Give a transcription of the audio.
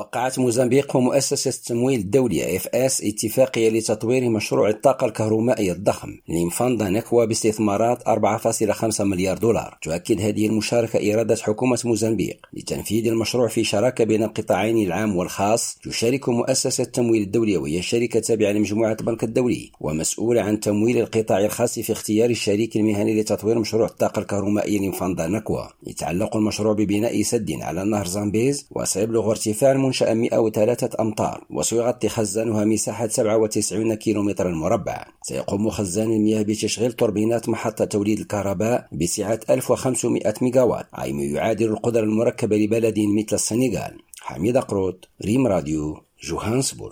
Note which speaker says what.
Speaker 1: what وقعت موزمبيق ومؤسسة التمويل الدولية IFC اتفاقية لتطوير مشروع الطاقة الكهرومائية الضخم لمفندا نكوا باستثمارات 4.5 مليار دولار. تؤكد هذه المشاركة إرادة حكومة موزمبيق لتنفيذ المشروع في شراكة بين القطاعين العام والخاص. تشارك مؤسسة التمويل الدولية وهي شركة تابعة لمجموعة البنك الدولي ومسؤولة عن تمويل القطاع الخاص في اختيار الشريك المهني لتطوير مشروع الطاقة الكهرومائية لمفندا نكوا يتعلق المشروع ببناء سد على النهر زامبيز وسيبلغ ارتفاع المنشأة 103 أمتار وسيغطي خزانها مساحة 97 كيلومتر مربع. سيقوم خزان المياه بتشغيل توربينات محطة توليد الكهرباء بسعة 1500 ميجاوات أي ما يعادل القدرة المركبة لبلد مثل السنغال. حميد قروط ريم راديو جوهانسبورغ.